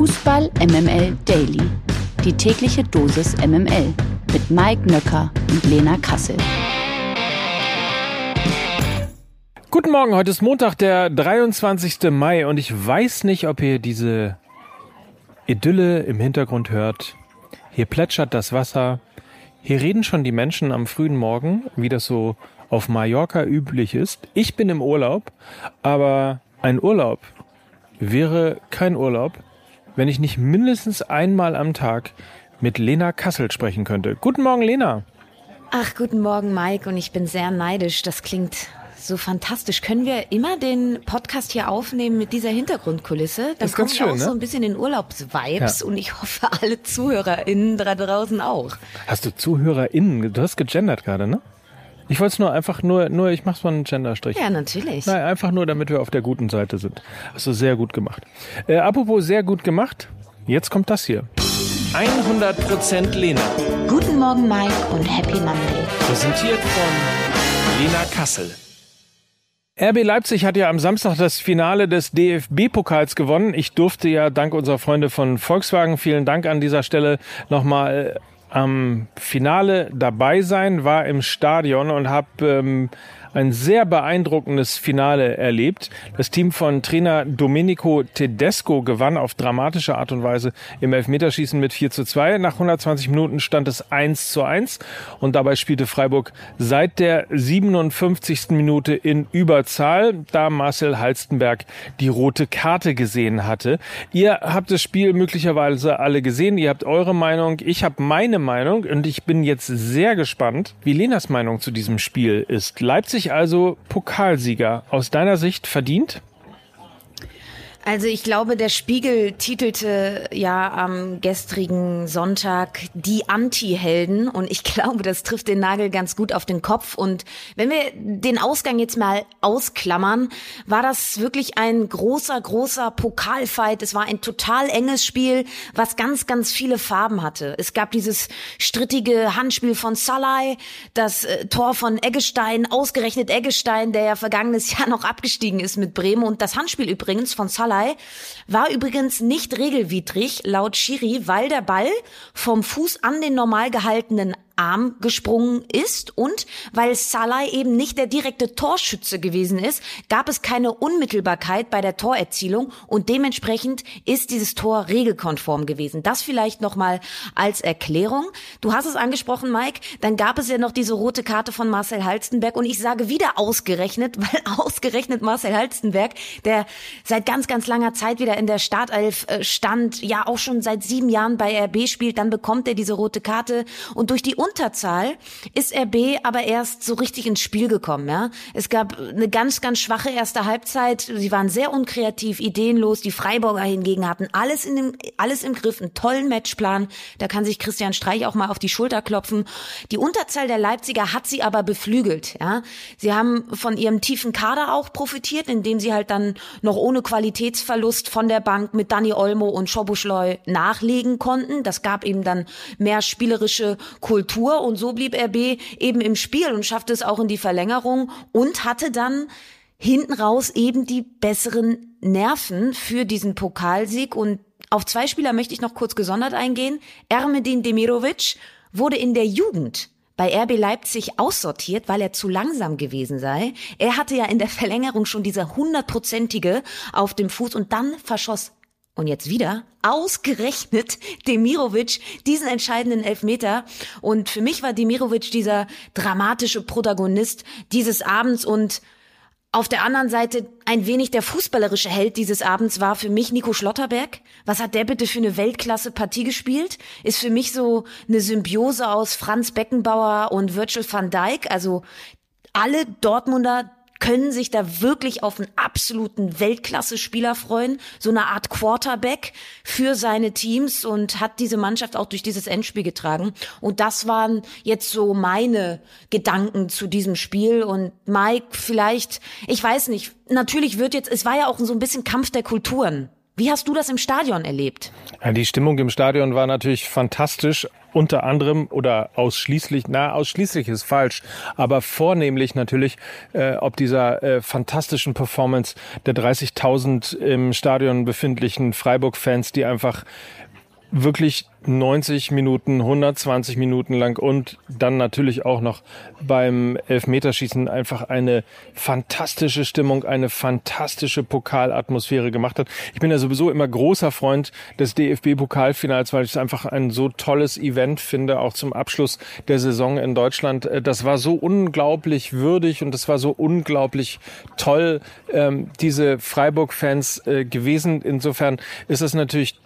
Fußball MML Daily. Die tägliche Dosis MML mit Mike Nöcker und Lena Kassel. Guten Morgen, heute ist Montag, der 23. Mai und ich weiß nicht, ob ihr diese Idylle im Hintergrund hört. Hier plätschert das Wasser. Hier reden schon die Menschen am frühen Morgen, wie das so auf Mallorca üblich ist. Ich bin im Urlaub, aber ein Urlaub wäre kein Urlaub, wenn ich nicht mindestens einmal am Tag mit Lena Kassel sprechen könnte. Guten Morgen, Lena. Ach, guten Morgen, Mike. Und ich bin sehr neidisch. Das klingt so fantastisch. Können wir immer den Podcast hier aufnehmen mit dieser Hintergrundkulisse? Dann Das ist ganz schön, auch ne? so ein bisschen in Urlaubsvibes Ja. und ich hoffe, alle ZuhörerInnen da draußen auch. Hast du ZuhörerInnen? Du hast gegendert gerade, ne? Ich wollte es nur einfach nur, nur, ich mach's mal einen Genderstrich. Ja, natürlich. Nein, einfach nur, damit wir auf der guten Seite sind. Hast du sehr gut gemacht. Äh, apropos sehr gut gemacht, jetzt kommt das hier. 100% Lena. Guten Morgen, Mike und Happy Monday. Präsentiert von Lena Kassel. RB Leipzig hat ja am Samstag das Finale des DFB-Pokals gewonnen. Ich durfte ja dank unserer Freunde von Volkswagen, vielen Dank an dieser Stelle, nochmal am Finale dabei sein, war im Stadion und habe ähm, ein sehr beeindruckendes Finale erlebt. Das Team von Trainer Domenico Tedesco gewann auf dramatische Art und Weise im Elfmeterschießen mit 4 zu 2. Nach 120 Minuten stand es 1 zu 1 und dabei spielte Freiburg seit der 57. Minute in Überzahl, da Marcel Halstenberg die rote Karte gesehen hatte. Ihr habt das Spiel möglicherweise alle gesehen, ihr habt eure Meinung, ich habe meine Meinung und ich bin jetzt sehr gespannt, wie Lenas Meinung zu diesem Spiel ist. Leipzig also Pokalsieger. Aus deiner Sicht verdient? Also ich glaube, der Spiegel titelte ja am gestrigen Sonntag die Anti-Helden und ich glaube, das trifft den Nagel ganz gut auf den Kopf. Und wenn wir den Ausgang jetzt mal ausklammern, war das wirklich ein großer, großer Pokalfight. Es war ein total enges Spiel, was ganz, ganz viele Farben hatte. Es gab dieses strittige Handspiel von Salai, das äh, Tor von Eggestein, ausgerechnet Eggestein, der ja vergangenes Jahr noch abgestiegen ist mit Bremen und das Handspiel übrigens von Salai war übrigens nicht regelwidrig laut Schiri, weil der Ball vom Fuß an den normal gehaltenen Arm gesprungen ist und weil Salai eben nicht der direkte Torschütze gewesen ist, gab es keine Unmittelbarkeit bei der Torerzielung und dementsprechend ist dieses Tor regelkonform gewesen. Das vielleicht nochmal als Erklärung. Du hast es angesprochen, Mike, dann gab es ja noch diese rote Karte von Marcel Halstenberg und ich sage wieder ausgerechnet, weil ausgerechnet Marcel Halstenberg, der seit ganz, ganz langer Zeit wieder in der Startelf äh, stand, ja auch schon seit sieben Jahren bei RB spielt, dann bekommt er diese rote Karte und durch die Unterzahl ist RB aber erst so richtig ins Spiel gekommen. Ja, es gab eine ganz, ganz schwache erste Halbzeit. Sie waren sehr unkreativ, ideenlos. Die Freiburger hingegen hatten alles in dem, alles im Griff, einen tollen Matchplan. Da kann sich Christian Streich auch mal auf die Schulter klopfen. Die Unterzahl der Leipziger hat sie aber beflügelt. Ja, sie haben von ihrem tiefen Kader auch profitiert, indem sie halt dann noch ohne Qualitätsverlust von der Bank mit Dani Olmo und Schobuschleu nachlegen konnten. Das gab eben dann mehr spielerische Kultur und so blieb RB eben im Spiel und schaffte es auch in die Verlängerung und hatte dann hinten raus eben die besseren Nerven für diesen Pokalsieg und auf zwei Spieler möchte ich noch kurz gesondert eingehen. Ermedin Demirovic wurde in der Jugend bei RB Leipzig aussortiert, weil er zu langsam gewesen sei. Er hatte ja in der Verlängerung schon diese hundertprozentige auf dem Fuß und dann verschoss und jetzt wieder ausgerechnet Demirovic diesen entscheidenden Elfmeter. Und für mich war Demirovic dieser dramatische Protagonist dieses Abends und auf der anderen Seite ein wenig der fußballerische Held dieses Abends war für mich Nico Schlotterberg. Was hat der bitte für eine Weltklasse-Partie gespielt? Ist für mich so eine Symbiose aus Franz Beckenbauer und Virgil van Dijk. Also alle Dortmunder können sich da wirklich auf einen absoluten Weltklasse-Spieler freuen, so eine Art Quarterback für seine Teams und hat diese Mannschaft auch durch dieses Endspiel getragen. Und das waren jetzt so meine Gedanken zu diesem Spiel. Und Mike, vielleicht, ich weiß nicht, natürlich wird jetzt, es war ja auch so ein bisschen Kampf der Kulturen. Wie hast du das im Stadion erlebt? Ja, die Stimmung im Stadion war natürlich fantastisch. Unter anderem oder ausschließlich, na, ausschließlich ist falsch, aber vornehmlich natürlich äh, ob dieser äh, fantastischen Performance der 30.000 im Stadion befindlichen Freiburg-Fans, die einfach wirklich 90 Minuten, 120 Minuten lang und dann natürlich auch noch beim Elfmeterschießen einfach eine fantastische Stimmung, eine fantastische Pokalatmosphäre gemacht hat. Ich bin ja sowieso immer großer Freund des DFB-Pokalfinals, weil ich es einfach ein so tolles Event finde, auch zum Abschluss der Saison in Deutschland. Äh, das war so unglaublich würdig und das war so unglaublich toll, ähm, diese Freiburg-Fans äh, gewesen. Insofern ist es natürlich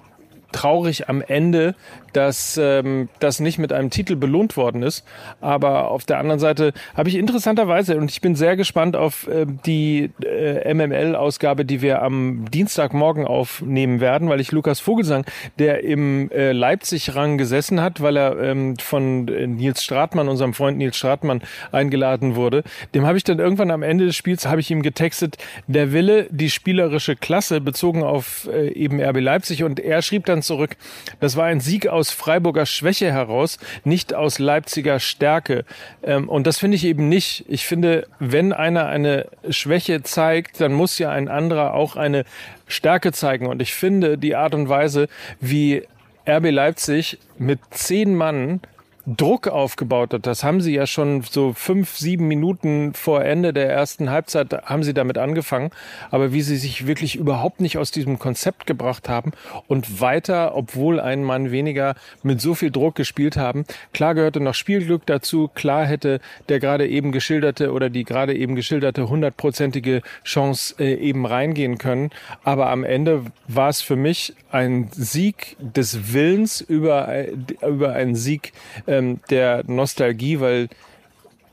traurig am Ende, dass ähm, das nicht mit einem Titel belohnt worden ist. Aber auf der anderen Seite habe ich interessanterweise, und ich bin sehr gespannt auf äh, die äh, MML-Ausgabe, die wir am Dienstagmorgen aufnehmen werden, weil ich Lukas Vogelsang, der im äh, Leipzig-Rang gesessen hat, weil er ähm, von äh, Nils Stratmann, unserem Freund Nils Stratmann, eingeladen wurde, dem habe ich dann irgendwann am Ende des Spiels, habe ich ihm getextet, der Wille, die spielerische Klasse bezogen auf äh, eben RB Leipzig und er schrieb dann zurück. Das war ein Sieg aus Freiburger Schwäche heraus, nicht aus Leipziger Stärke. Ähm, und das finde ich eben nicht. Ich finde, wenn einer eine Schwäche zeigt, dann muss ja ein anderer auch eine Stärke zeigen. Und ich finde die Art und Weise, wie RB Leipzig mit zehn Mann Druck aufgebaut hat. Das haben sie ja schon so fünf, sieben Minuten vor Ende der ersten Halbzeit haben sie damit angefangen. Aber wie sie sich wirklich überhaupt nicht aus diesem Konzept gebracht haben und weiter, obwohl ein Mann weniger mit so viel Druck gespielt haben. Klar gehörte noch Spielglück dazu. Klar hätte der gerade eben geschilderte oder die gerade eben geschilderte hundertprozentige Chance äh, eben reingehen können. Aber am Ende war es für mich ein Sieg des Willens über, äh, über einen Sieg äh, ähm, der Nostalgie, weil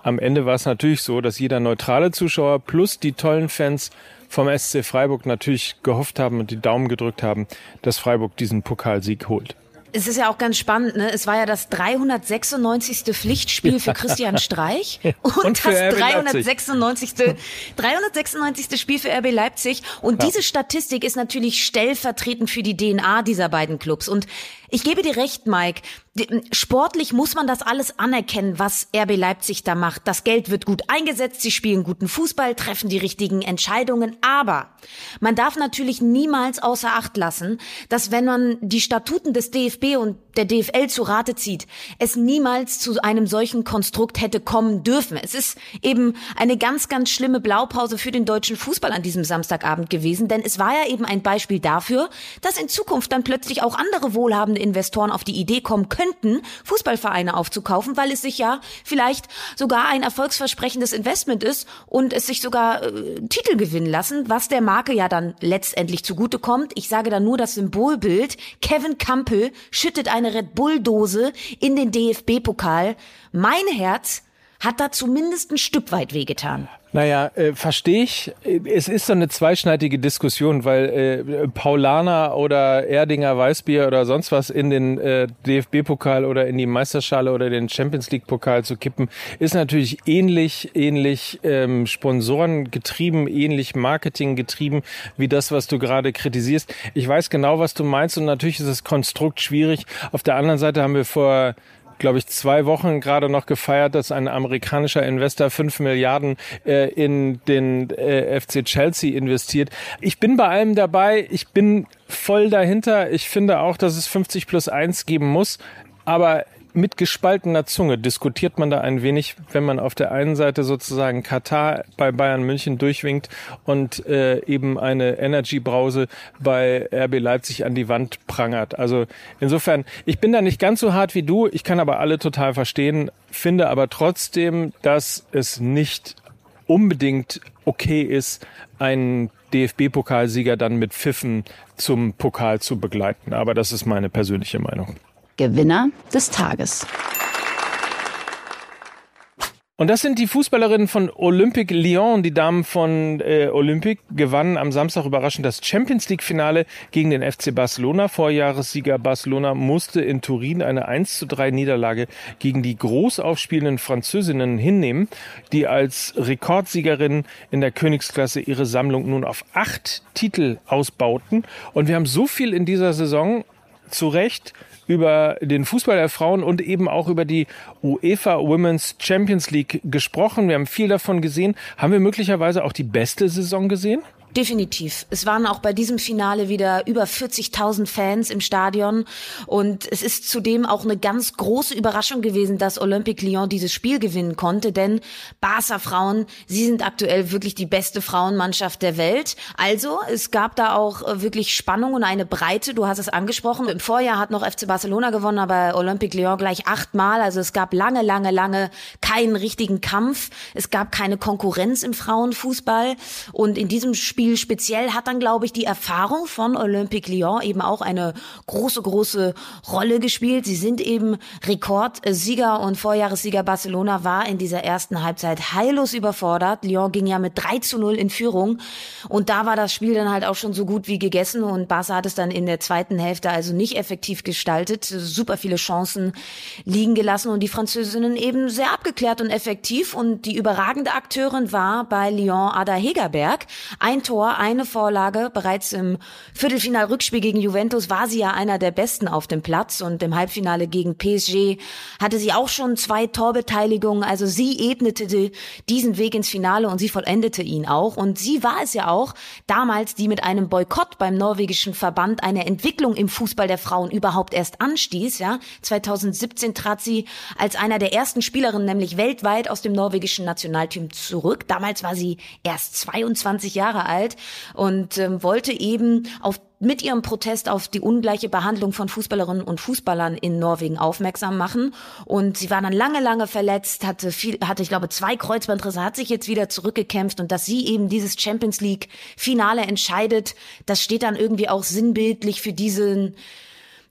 am Ende war es natürlich so, dass jeder neutrale Zuschauer plus die tollen Fans vom SC Freiburg natürlich gehofft haben und die Daumen gedrückt haben, dass Freiburg diesen Pokalsieg holt. Es ist ja auch ganz spannend, ne? Es war ja das 396. Pflichtspiel für Christian Streich und, und das 396. 396. Spiel für RB Leipzig. Und ja. diese Statistik ist natürlich stellvertretend für die DNA dieser beiden Clubs. Und ich gebe dir recht, Mike. Sportlich muss man das alles anerkennen, was RB Leipzig da macht. Das Geld wird gut eingesetzt, sie spielen guten Fußball, treffen die richtigen Entscheidungen. Aber man darf natürlich niemals außer Acht lassen, dass wenn man die Statuten des DFB und der DFL zu Rate zieht, es niemals zu einem solchen Konstrukt hätte kommen dürfen. Es ist eben eine ganz, ganz schlimme Blaupause für den deutschen Fußball an diesem Samstagabend gewesen, denn es war ja eben ein Beispiel dafür, dass in Zukunft dann plötzlich auch andere wohlhabende Investoren auf die Idee kommen könnten, Fußballvereine aufzukaufen, weil es sich ja vielleicht sogar ein erfolgsversprechendes Investment ist und es sich sogar äh, Titel gewinnen lassen, was der Marke ja dann letztendlich zugutekommt. Ich sage da nur das Symbolbild. Kevin Campbell schüttet ein eine Red Bull-Dose in den DFB-Pokal. Mein Herz hat da zumindest ein Stück weit wehgetan. Naja, äh, verstehe ich. Es ist so eine zweischneidige Diskussion, weil äh, Paulaner oder Erdinger Weißbier oder sonst was in den äh, DFB-Pokal oder in die Meisterschale oder den Champions League-Pokal zu kippen, ist natürlich ähnlich, ähnlich ähm, Sponsoren getrieben, ähnlich Marketing getrieben, wie das, was du gerade kritisierst. Ich weiß genau, was du meinst und natürlich ist das Konstrukt schwierig. Auf der anderen Seite haben wir vor glaube ich, zwei Wochen gerade noch gefeiert, dass ein amerikanischer Investor fünf Milliarden äh, in den äh, FC Chelsea investiert. Ich bin bei allem dabei. Ich bin voll dahinter. Ich finde auch, dass es 50 plus 1 geben muss. Aber mit gespaltener Zunge diskutiert man da ein wenig, wenn man auf der einen Seite sozusagen Katar bei Bayern München durchwinkt und äh, eben eine Energy-Brause bei RB Leipzig an die Wand prangert. Also insofern, ich bin da nicht ganz so hart wie du, ich kann aber alle total verstehen, finde aber trotzdem, dass es nicht unbedingt okay ist, einen DFB-Pokalsieger dann mit Pfiffen zum Pokal zu begleiten. Aber das ist meine persönliche Meinung. Gewinner des Tages. Und das sind die Fußballerinnen von Olympique Lyon. Die Damen von äh, Olympique gewannen am Samstag überraschend das Champions League Finale gegen den FC Barcelona. Vorjahressieger Barcelona musste in Turin eine 1 zu 3 Niederlage gegen die groß aufspielenden Französinnen hinnehmen, die als Rekordsiegerin in der Königsklasse ihre Sammlung nun auf acht Titel ausbauten. Und wir haben so viel in dieser Saison zu Recht über den Fußball der Frauen und eben auch über die UEFA Women's Champions League gesprochen. Wir haben viel davon gesehen. Haben wir möglicherweise auch die beste Saison gesehen? Definitiv. Es waren auch bei diesem Finale wieder über 40.000 Fans im Stadion und es ist zudem auch eine ganz große Überraschung gewesen, dass Olympique Lyon dieses Spiel gewinnen konnte, denn Barca Frauen, sie sind aktuell wirklich die beste Frauenmannschaft der Welt. Also, es gab da auch äh, wirklich Spannung und eine Breite, du hast es angesprochen. Im Vorjahr hat noch FC Barcelona gewonnen, aber Olympique Lyon gleich achtmal, also es gab lange, lange, lange keinen richtigen Kampf. Es gab keine Konkurrenz im Frauenfußball und in diesem Spiel Spiel speziell hat dann, glaube ich, die Erfahrung von Olympique Lyon eben auch eine große, große Rolle gespielt. Sie sind eben Rekordsieger und Vorjahressieger Barcelona war in dieser ersten Halbzeit heillos überfordert. Lyon ging ja mit 3 zu 0 in Führung und da war das Spiel dann halt auch schon so gut wie gegessen und Barca hat es dann in der zweiten Hälfte also nicht effektiv gestaltet, super viele Chancen liegen gelassen und die Französinnen eben sehr abgeklärt und effektiv und die überragende Akteurin war bei Lyon Ada Hegerberg. Ein Tor, eine Vorlage. Bereits im Viertelfinal-Rückspiel gegen Juventus war sie ja einer der Besten auf dem Platz und im Halbfinale gegen PSG hatte sie auch schon zwei Torbeteiligungen. Also sie ebnete diesen Weg ins Finale und sie vollendete ihn auch. Und sie war es ja auch damals, die mit einem Boykott beim norwegischen Verband eine Entwicklung im Fußball der Frauen überhaupt erst anstieß. Ja, 2017 trat sie als einer der ersten Spielerinnen nämlich weltweit aus dem norwegischen Nationalteam zurück. Damals war sie erst 22 Jahre alt alt und ähm, wollte eben auf mit ihrem Protest auf die ungleiche Behandlung von Fußballerinnen und Fußballern in Norwegen aufmerksam machen. Und sie war dann lange, lange verletzt, hatte viel, hatte, ich glaube, zwei Kreuzbandrisse, hat sich jetzt wieder zurückgekämpft und dass sie eben dieses Champions League Finale entscheidet, das steht dann irgendwie auch sinnbildlich für diesen,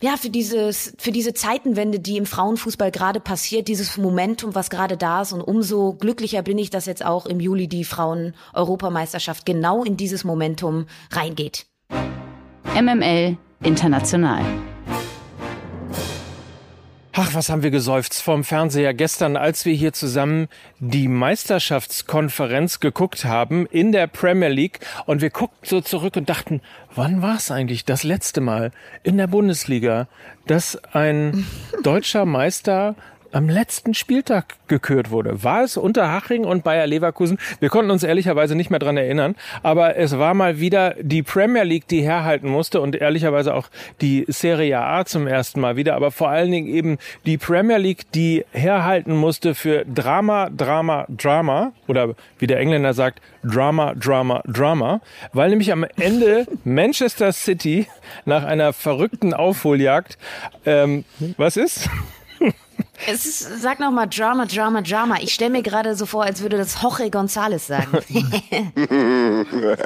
ja, für dieses, für diese Zeitenwende, die im Frauenfußball gerade passiert, dieses Momentum, was gerade da ist. Und umso glücklicher bin ich, dass jetzt auch im Juli die Frauen-Europameisterschaft genau in dieses Momentum reingeht. MML International. Ach, was haben wir geseufzt vom Fernseher gestern, als wir hier zusammen die Meisterschaftskonferenz geguckt haben in der Premier League. Und wir guckten so zurück und dachten, wann war es eigentlich das letzte Mal in der Bundesliga, dass ein deutscher Meister am letzten Spieltag gekürt wurde. War es Unterhaching und Bayer Leverkusen? Wir konnten uns ehrlicherweise nicht mehr dran erinnern, aber es war mal wieder die Premier League, die herhalten musste und ehrlicherweise auch die Serie A zum ersten Mal wieder, aber vor allen Dingen eben die Premier League, die herhalten musste für Drama, Drama, Drama oder wie der Engländer sagt, Drama, Drama, Drama, weil nämlich am Ende Manchester City nach einer verrückten Aufholjagd, ähm, was ist? Es ist, sag noch mal Drama, Drama, Drama. Ich stelle mir gerade so vor, als würde das Jorge González sagen.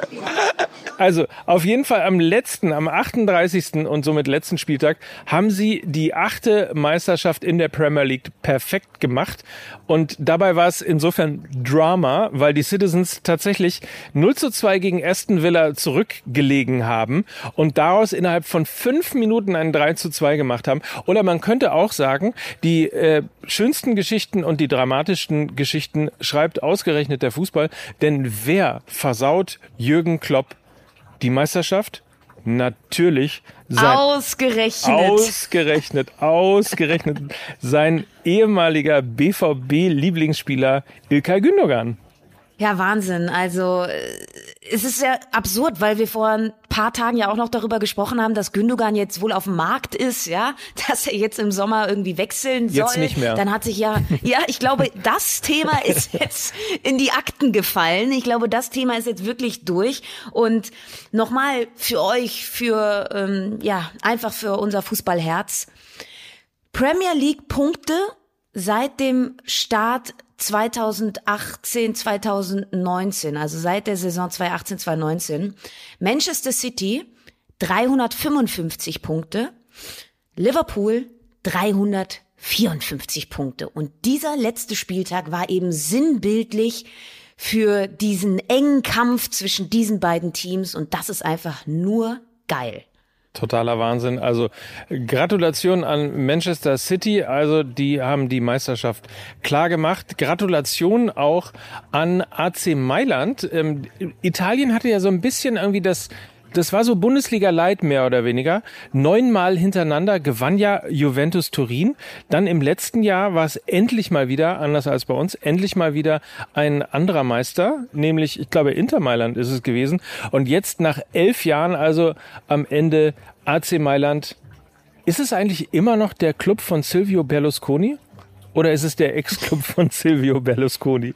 also auf jeden Fall am letzten, am 38. und somit letzten Spieltag haben sie die achte Meisterschaft in der Premier League perfekt gemacht. Und dabei war es insofern Drama, weil die Citizens tatsächlich 0 zu 2 gegen Aston Villa zurückgelegen haben und daraus innerhalb von fünf Minuten einen 3 zu 2 gemacht haben. Oder man könnte auch sagen, die äh, schönsten Geschichten und die dramatischsten Geschichten schreibt ausgerechnet der Fußball. Denn wer versaut Jürgen Klopp die Meisterschaft? Natürlich sein ausgerechnet ausgerechnet ausgerechnet sein ehemaliger BVB Lieblingsspieler Ilkay Gündogan. Ja, Wahnsinn. Also äh, es ist ja absurd, weil wir vor ein paar Tagen ja auch noch darüber gesprochen haben, dass Gündogan jetzt wohl auf dem Markt ist, ja, dass er jetzt im Sommer irgendwie wechseln soll. Jetzt nicht mehr. Dann hat sich ja, ja, ich glaube, das Thema ist jetzt in die Akten gefallen. Ich glaube, das Thema ist jetzt wirklich durch. Und nochmal für euch, für ähm, ja, einfach für unser Fußballherz. Premier League Punkte seit dem Start 2018, 2019, also seit der Saison 2018, 2019. Manchester City 355 Punkte, Liverpool 354 Punkte. Und dieser letzte Spieltag war eben sinnbildlich für diesen engen Kampf zwischen diesen beiden Teams und das ist einfach nur geil. Totaler Wahnsinn. Also Gratulation an Manchester City. Also die haben die Meisterschaft klar gemacht. Gratulation auch an AC Mailand. Ähm, Italien hatte ja so ein bisschen irgendwie das das war so Bundesliga-Light mehr oder weniger. Neunmal hintereinander gewann ja Juventus Turin. Dann im letzten Jahr war es endlich mal wieder, anders als bei uns, endlich mal wieder ein anderer Meister, nämlich, ich glaube, Inter Mailand ist es gewesen. Und jetzt nach elf Jahren, also am Ende AC Mailand. Ist es eigentlich immer noch der Club von Silvio Berlusconi? Oder ist es der Ex-Club von Silvio Berlusconi?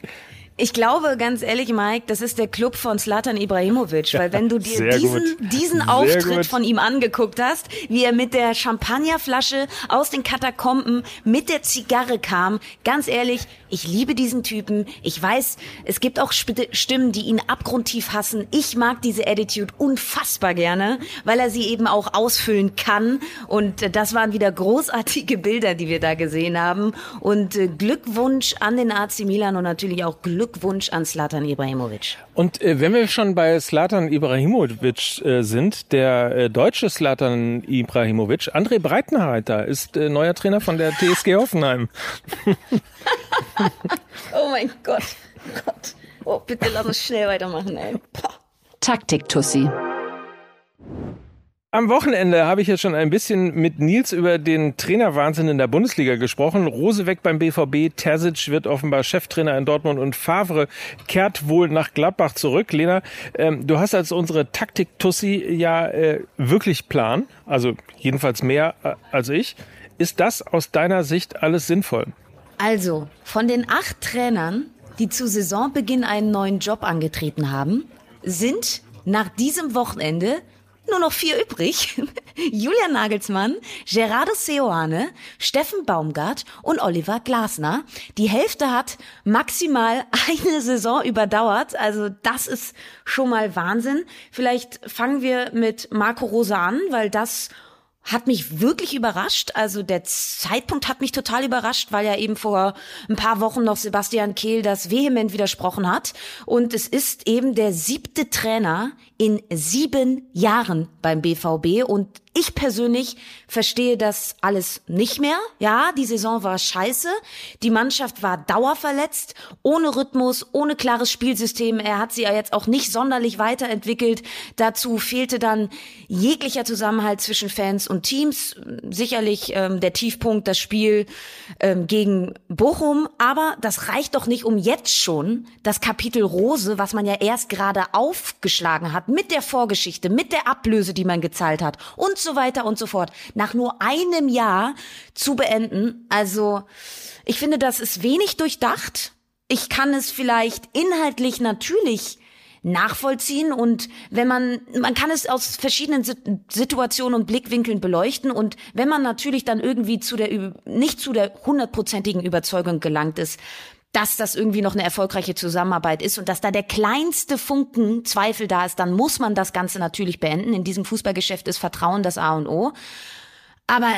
Ich glaube, ganz ehrlich, Mike, das ist der Club von Slatan Ibrahimovic, weil wenn du dir diesen, diesen Auftritt gut. von ihm angeguckt hast, wie er mit der Champagnerflasche aus den Katakomben mit der Zigarre kam, ganz ehrlich, ich liebe diesen Typen. Ich weiß, es gibt auch Stimmen, die ihn abgrundtief hassen. Ich mag diese Attitude unfassbar gerne, weil er sie eben auch ausfüllen kann. Und das waren wieder großartige Bilder, die wir da gesehen haben. Und äh, Glückwunsch an den AC Milan und natürlich auch Glückwunsch an Slatan Ibrahimovic. Und äh, wenn wir schon bei Slatan Ibrahimovic äh, sind, der äh, deutsche Slatan Ibrahimovic, André Breitenreiter ist äh, neuer Trainer von der TSG Hoffenheim. oh mein Gott. Gott. Oh, bitte lass uns schnell weitermachen, ey. Taktik-Tussi. Am Wochenende habe ich jetzt schon ein bisschen mit Nils über den Trainerwahnsinn in der Bundesliga gesprochen. Rose weg beim BVB, Terzic wird offenbar Cheftrainer in Dortmund und Favre kehrt wohl nach Gladbach zurück. Lena, ähm, du hast als unsere Taktik-Tussi ja äh, wirklich Plan, also jedenfalls mehr äh, als ich. Ist das aus deiner Sicht alles sinnvoll? Also, von den acht Trainern, die zu Saisonbeginn einen neuen Job angetreten haben, sind nach diesem Wochenende nur noch vier übrig. Julian Nagelsmann, Gerardo Seoane, Steffen Baumgart und Oliver Glasner. Die Hälfte hat maximal eine Saison überdauert. Also das ist schon mal Wahnsinn. Vielleicht fangen wir mit Marco Rosa an, weil das hat mich wirklich überrascht. Also der Zeitpunkt hat mich total überrascht, weil ja eben vor ein paar Wochen noch Sebastian Kehl das vehement widersprochen hat. Und es ist eben der siebte Trainer in sieben Jahren beim BVB und ich persönlich verstehe das alles nicht mehr. Ja, die Saison war scheiße. Die Mannschaft war dauerverletzt, ohne Rhythmus, ohne klares Spielsystem. Er hat sie ja jetzt auch nicht sonderlich weiterentwickelt. Dazu fehlte dann jeglicher Zusammenhalt zwischen Fans und Teams. Sicherlich ähm, der Tiefpunkt, das Spiel ähm, gegen Bochum. Aber das reicht doch nicht, um jetzt schon das Kapitel Rose, was man ja erst gerade aufgeschlagen hat, mit der Vorgeschichte, mit der Ablöse, die man gezahlt hat und so weiter und so fort, nach nur einem Jahr zu beenden. Also, ich finde, das ist wenig durchdacht. Ich kann es vielleicht inhaltlich natürlich nachvollziehen und wenn man, man kann es aus verschiedenen Situationen und Blickwinkeln beleuchten und wenn man natürlich dann irgendwie zu der, nicht zu der hundertprozentigen Überzeugung gelangt ist, dass das irgendwie noch eine erfolgreiche Zusammenarbeit ist und dass da der kleinste Funken Zweifel da ist, dann muss man das Ganze natürlich beenden. In diesem Fußballgeschäft ist Vertrauen das A und O. Aber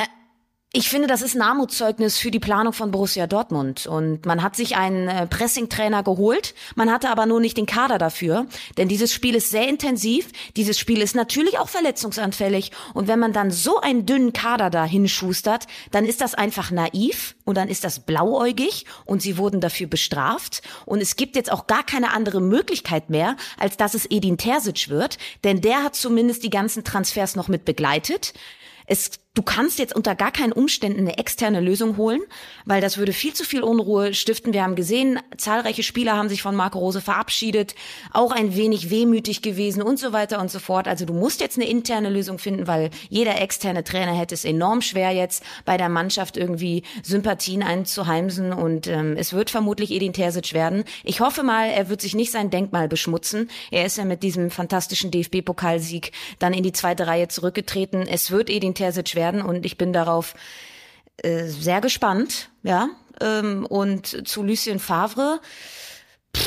ich finde, das ist ein Armutszeugnis für die Planung von Borussia Dortmund. Und man hat sich einen äh, Pressing-Trainer geholt, man hatte aber nur nicht den Kader dafür. Denn dieses Spiel ist sehr intensiv, dieses Spiel ist natürlich auch verletzungsanfällig. Und wenn man dann so einen dünnen Kader da hinschustert, dann ist das einfach naiv und dann ist das blauäugig und sie wurden dafür bestraft. Und es gibt jetzt auch gar keine andere Möglichkeit mehr, als dass es Edin Terzic wird. Denn der hat zumindest die ganzen Transfers noch mit begleitet. Es Du kannst jetzt unter gar keinen Umständen eine externe Lösung holen, weil das würde viel zu viel Unruhe stiften. Wir haben gesehen, zahlreiche Spieler haben sich von Marco Rose verabschiedet, auch ein wenig wehmütig gewesen und so weiter und so fort. Also du musst jetzt eine interne Lösung finden, weil jeder externe Trainer hätte es enorm schwer jetzt bei der Mannschaft irgendwie Sympathien einzuheimsen und ähm, es wird vermutlich Edin Terzic werden. Ich hoffe mal, er wird sich nicht sein Denkmal beschmutzen. Er ist ja mit diesem fantastischen DFB-Pokalsieg dann in die zweite Reihe zurückgetreten. Es wird Edin Terzic werden werden und ich bin darauf äh, sehr gespannt, ja. Ähm, und zu Lucien Favre.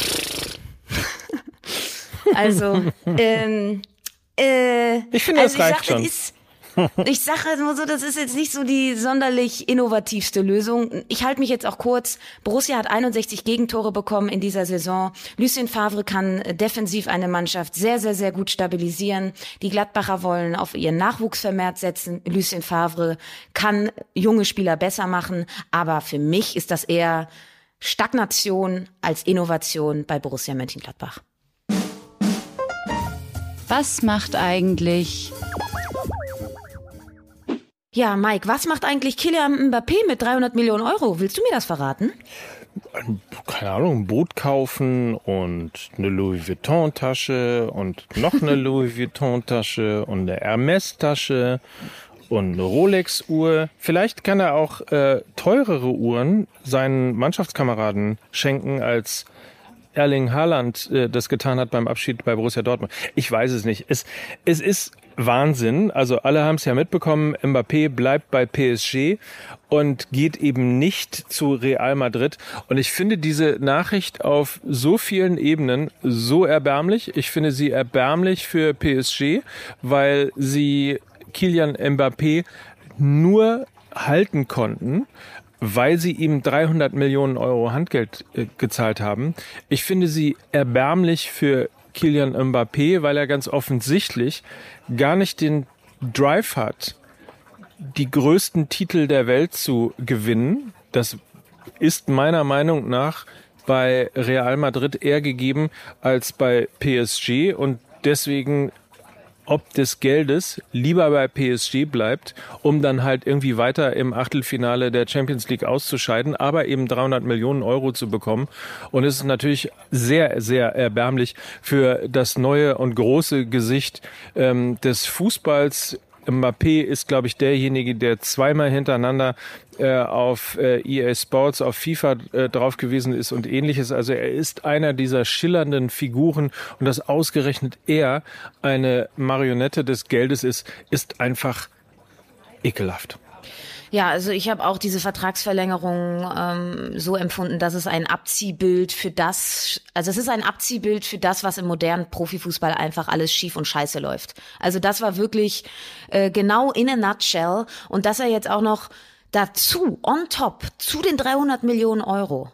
also, ähm, äh, ich finde, also das reicht schon. Ist, ich sage nur so, das ist jetzt nicht so die sonderlich innovativste Lösung. Ich halte mich jetzt auch kurz. Borussia hat 61 Gegentore bekommen in dieser Saison. Lucien Favre kann defensiv eine Mannschaft sehr, sehr, sehr gut stabilisieren. Die Gladbacher wollen auf ihren Nachwuchs vermehrt setzen. Lucien Favre kann junge Spieler besser machen. Aber für mich ist das eher Stagnation als Innovation bei Borussia Mönchengladbach. Was macht eigentlich ja, Mike, was macht eigentlich Kylian Mbappé mit 300 Millionen Euro? Willst du mir das verraten? keine Ahnung, ein Boot kaufen und eine Louis Vuitton Tasche und noch eine Louis Vuitton Tasche und eine Hermes Tasche und eine Rolex Uhr. Vielleicht kann er auch äh, teurere Uhren seinen Mannschaftskameraden schenken als Erling Haaland äh, das getan hat beim Abschied bei Borussia Dortmund. Ich weiß es nicht. Es, es ist Wahnsinn. Also alle haben es ja mitbekommen. Mbappé bleibt bei PSG und geht eben nicht zu Real Madrid. Und ich finde diese Nachricht auf so vielen Ebenen so erbärmlich. Ich finde sie erbärmlich für PSG, weil sie Kilian Mbappé nur halten konnten, weil sie ihm 300 Millionen Euro Handgeld äh, gezahlt haben. Ich finde sie erbärmlich für Kilian Mbappé, weil er ganz offensichtlich gar nicht den Drive hat, die größten Titel der Welt zu gewinnen. Das ist meiner Meinung nach bei Real Madrid eher gegeben als bei PSG und deswegen ob des Geldes lieber bei PSG bleibt, um dann halt irgendwie weiter im Achtelfinale der Champions League auszuscheiden, aber eben 300 Millionen Euro zu bekommen. Und es ist natürlich sehr, sehr erbärmlich für das neue und große Gesicht ähm, des Fußballs Mbappé ist, glaube ich, derjenige, der zweimal hintereinander äh, auf äh, EA Sports, auf FIFA äh, drauf gewesen ist und ähnliches. Also er ist einer dieser schillernden Figuren und dass ausgerechnet er eine Marionette des Geldes ist, ist einfach ekelhaft. Ja, also ich habe auch diese Vertragsverlängerung ähm, so empfunden, dass es ein Abziehbild für das, also es ist ein Abziehbild für das, was im modernen Profifußball einfach alles schief und scheiße läuft. Also das war wirklich äh, genau in a nutshell und dass er jetzt auch noch dazu, on top, zu den 300 Millionen Euro,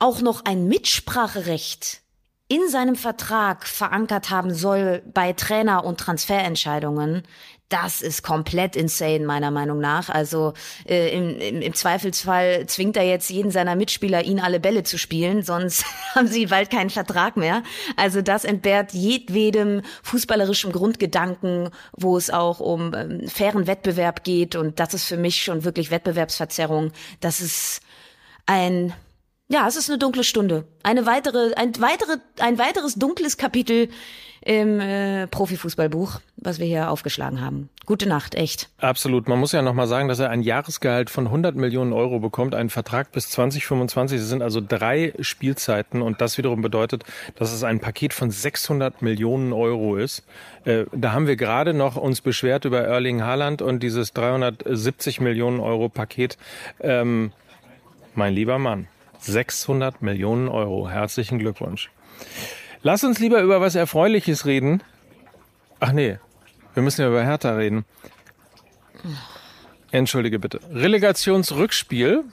auch noch ein Mitspracherecht in seinem Vertrag verankert haben soll bei Trainer- und Transferentscheidungen, das ist komplett insane, meiner Meinung nach. Also äh, im, im, im Zweifelsfall zwingt er jetzt jeden seiner Mitspieler, ihn alle Bälle zu spielen, sonst haben sie bald keinen Vertrag mehr. Also das entbehrt jedwedem fußballerischen Grundgedanken, wo es auch um ähm, fairen Wettbewerb geht. Und das ist für mich schon wirklich Wettbewerbsverzerrung. Das ist ein ja, es ist eine dunkle Stunde. Eine weitere, ein weitere, ein weiteres dunkles Kapitel im äh, Profifußballbuch, was wir hier aufgeschlagen haben. Gute Nacht, echt. Absolut. Man muss ja nochmal sagen, dass er ein Jahresgehalt von 100 Millionen Euro bekommt, einen Vertrag bis 2025. Das sind also drei Spielzeiten und das wiederum bedeutet, dass es ein Paket von 600 Millionen Euro ist. Äh, da haben wir gerade noch uns beschwert über Erling Haaland und dieses 370 Millionen Euro Paket. Ähm, mein lieber Mann, 600 Millionen Euro. Herzlichen Glückwunsch. Lass uns lieber über was Erfreuliches reden. Ach nee, wir müssen ja über Hertha reden. Entschuldige bitte. Relegationsrückspiel.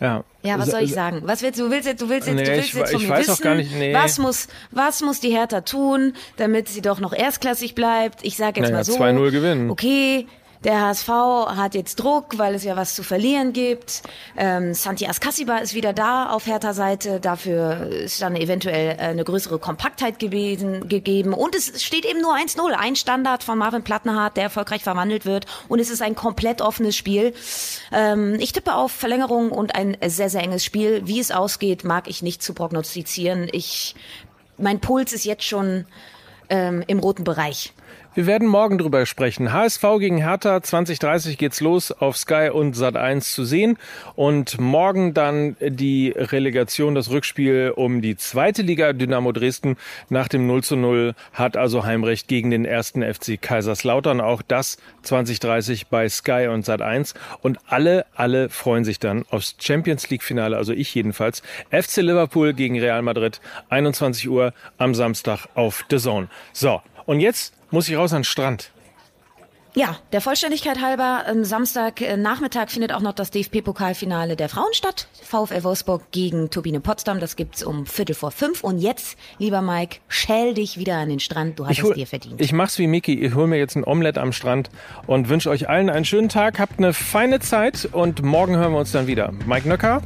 Ja. Ja, was soll ich sagen? Was willst du? Willst jetzt, du willst jetzt, nee, du willst ich, jetzt von ich mir weiß wissen, auch gar nicht, nee. was muss, was muss die Hertha tun, damit sie doch noch erstklassig bleibt? Ich sage jetzt naja, mal so. 2-0 gewinnen. Okay, der HSV hat jetzt Druck, weil es ja was zu verlieren gibt. Ähm, Santi Askasiba ist wieder da auf Hertha-Seite. Dafür ist dann eventuell äh, eine größere Kompaktheit gewesen, gegeben. Und es steht eben nur 1-0. Ein Standard von Marvin Plattenhardt, der erfolgreich verwandelt wird. Und es ist ein komplett offenes Spiel. Ähm, ich tippe auf Verlängerung und ein sehr, sehr enges Spiel. Wie es ausgeht, mag ich nicht zu prognostizieren. Ich, mein Puls ist jetzt schon ähm, im roten Bereich. Wir werden morgen drüber sprechen. HSV gegen Hertha 2030 geht's los auf Sky und Sat1 zu sehen und morgen dann die Relegation, das Rückspiel um die zweite Liga Dynamo Dresden nach dem 0 zu 0 hat also Heimrecht gegen den ersten FC Kaiserslautern. Auch das 2030 bei Sky und Sat1 und alle, alle freuen sich dann aufs Champions League Finale, also ich jedenfalls. FC Liverpool gegen Real Madrid 21 Uhr am Samstag auf The Zone. So. Und jetzt muss ich raus an den Strand. Ja, der Vollständigkeit halber, am Samstagnachmittag äh, findet auch noch das DFB-Pokalfinale der Frauen statt. VfL Wolfsburg gegen Turbine Potsdam. Das gibt's um Viertel vor fünf. Und jetzt, lieber Mike, schäl dich wieder an den Strand. Du hast hol, es dir verdient. Ich mach's wie Miki. Ich hol mir jetzt ein Omelett am Strand und wünsche euch allen einen schönen Tag. Habt eine feine Zeit und morgen hören wir uns dann wieder. Mike Nöcker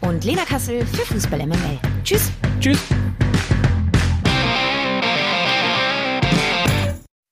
und Lena Kassel für Fußball MML. Tschüss. Tschüss.